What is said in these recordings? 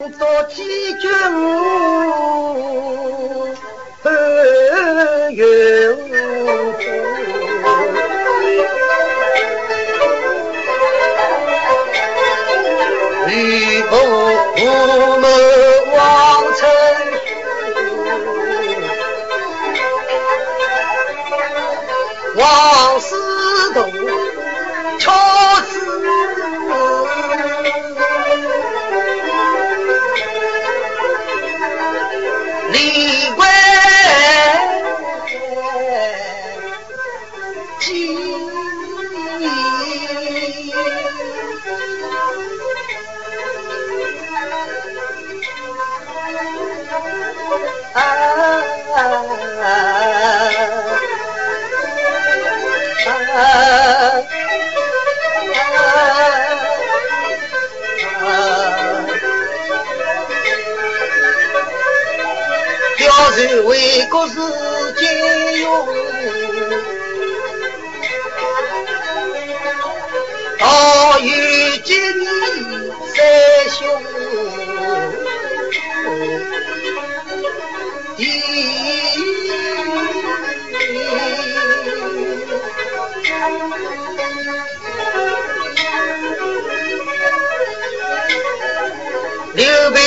做几军何有吕布无谋王成王啊啊！貂蝉为国是金勇，大有吉你三兄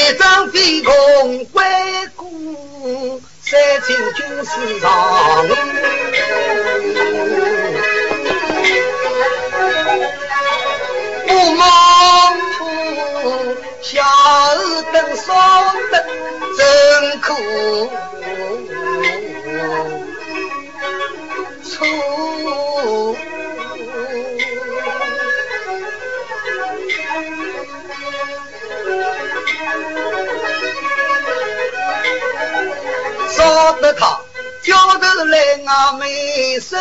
一张飞鸿关公。三清军师长，不忙苦，下二等双等真可。找得他，叫头来俺没生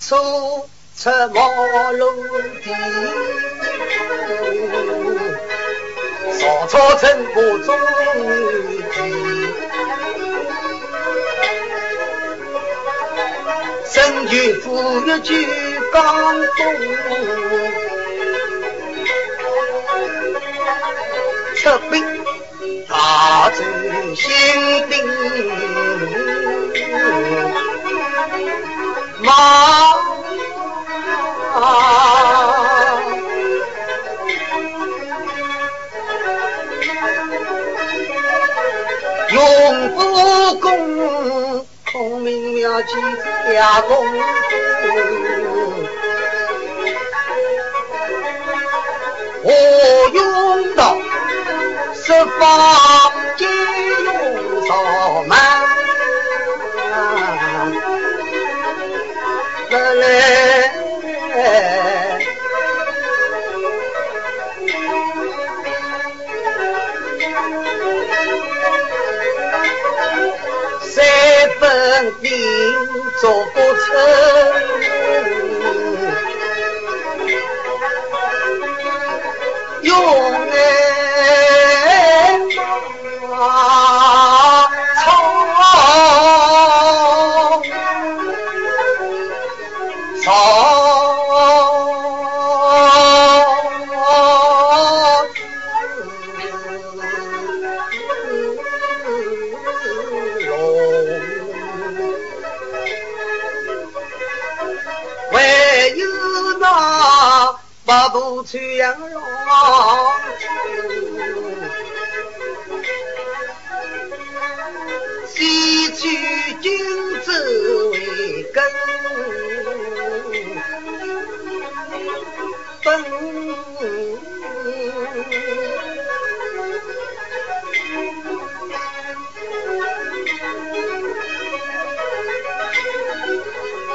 出出茅庐地，曹操称我忠义，身居富裕居江东，出兵。大周新兵马，用武功，孔明妙计加功我。十方皆用扫满，来来，三分兵做不成，去阳龙，西取君子为根本，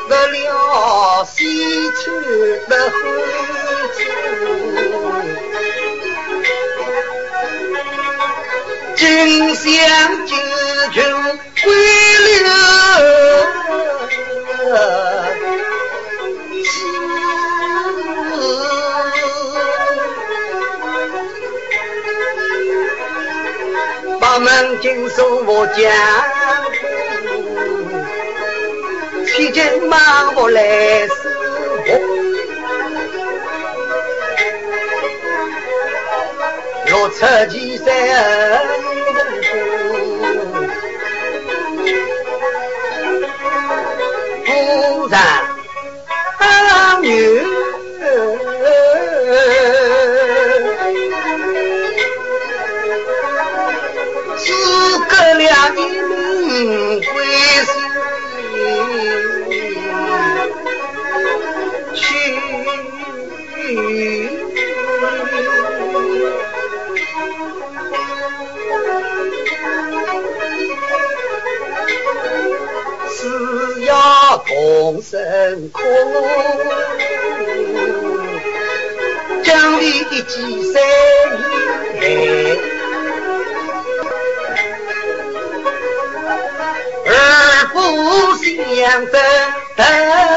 得了西金香九九归了，八门金锁我家，七进马我来守我。出奇山人女。同生苦，江里一季三年，二不相争。